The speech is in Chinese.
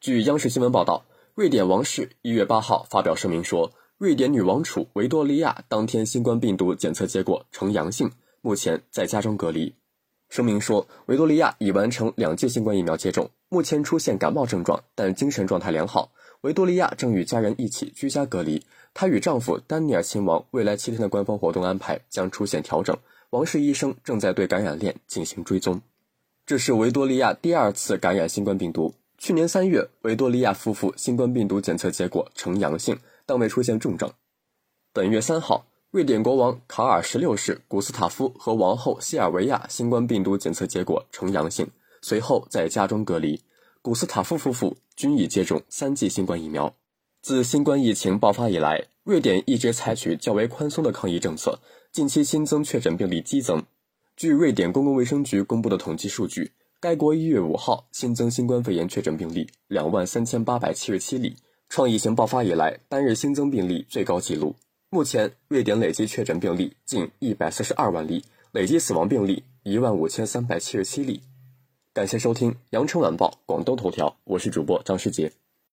据央视新闻报道，瑞典王室一月八号发表声明说，瑞典女王储维多利亚当天新冠病毒检测结果呈阳性，目前在家中隔离。声明说，维多利亚已完成两剂新冠疫苗接种，目前出现感冒症状，但精神状态良好。维多利亚正与家人一起居家隔离。她与丈夫丹尼尔亲王未来七天的官方活动安排将出现调整。王室医生正在对感染链进行追踪。这是维多利亚第二次感染新冠病毒。去年三月，维多利亚夫妇新冠病毒检测结果呈阳性，但未出现重症。本月三号，瑞典国王卡尔十六世古斯塔夫和王后西尔维亚新冠病毒检测结果呈阳性，随后在家中隔离。古斯塔夫夫妇均已接种三剂新冠疫苗。自新冠疫情爆发以来，瑞典一直采取较为宽松的抗疫政策，近期新增确诊病例激增。据瑞典公共卫生局公布的统计数据。该国一月五号新增新冠肺炎确诊病例两万三千八百七十七例，创疫情爆发以来单日新增病例最高纪录。目前，瑞典累计确诊病例近一百四十二万例，累计死亡病例一万五千三百七十七例。感谢收听《羊城晚报广东头条》，我是主播张世杰。